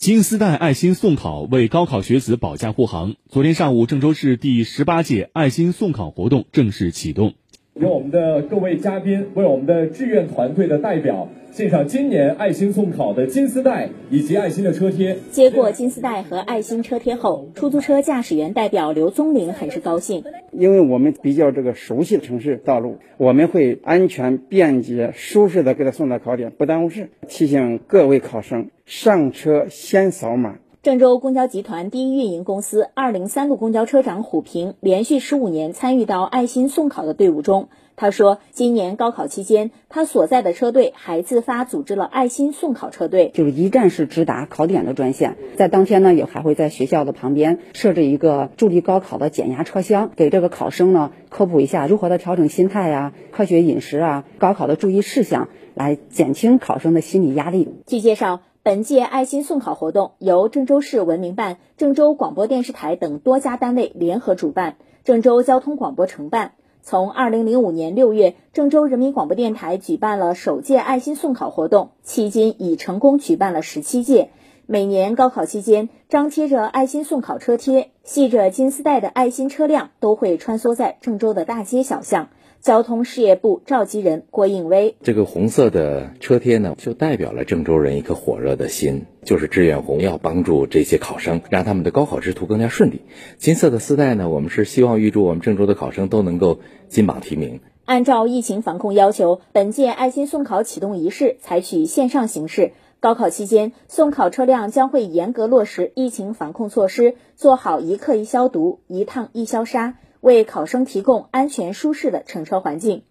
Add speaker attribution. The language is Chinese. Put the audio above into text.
Speaker 1: 金丝带爱心送考为高考学子保驾护航。昨天上午，郑州市第十八届爱心送考活动正式启动。
Speaker 2: 由我们的各位嘉宾为我们的志愿团队的代表献上今年爱心送考的金丝带以及爱心的车贴。
Speaker 3: 接过金丝带和爱心车贴后，出租车驾驶员代表刘宗林很是高兴，
Speaker 4: 因为我们比较这个熟悉的城市道路，我们会安全、便捷、舒适的给他送到考点，不耽误事。提醒各位考生，上车先扫码。
Speaker 3: 郑州公交集团第一运营公司二零三路公交车长虎平连续十五年参与到爱心送考的队伍中。他说，今年高考期间，他所在的车队还自发组织了爱心送考车队，
Speaker 5: 就是一站式直达考点的专线。在当天呢，也还会在学校的旁边设置一个助力高考的减压车厢，给这个考生呢科普一下如何的调整心态呀、科学饮食啊、高考的注意事项，来减轻考生的心理压力。
Speaker 3: 据介绍。本届爱心送考活动由郑州市文明办、郑州广播电视台等多家单位联合主办，郑州交通广播承办。从二零零五年六月，郑州人民广播电台举办了首届爱心送考活动，迄今已成功举办了十七届。每年高考期间，张贴着爱心送考车贴、系着金丝带的爱心车辆都会穿梭在郑州的大街小巷。交通事业部召集人郭应威，
Speaker 6: 这个红色的车贴呢，就代表了郑州人一颗火热的心，就是志愿红，要帮助这些考生，让他们的高考之途更加顺利。金色的丝带呢，我们是希望预祝我们郑州的考生都能够金榜题名。
Speaker 3: 按照疫情防控要求，本届爱心送考启动仪式采取线上形式。高考期间，送考车辆将会严格落实疫情防控措施，做好一客一消毒、一趟一消杀。为考生提供安全舒适的乘车环境。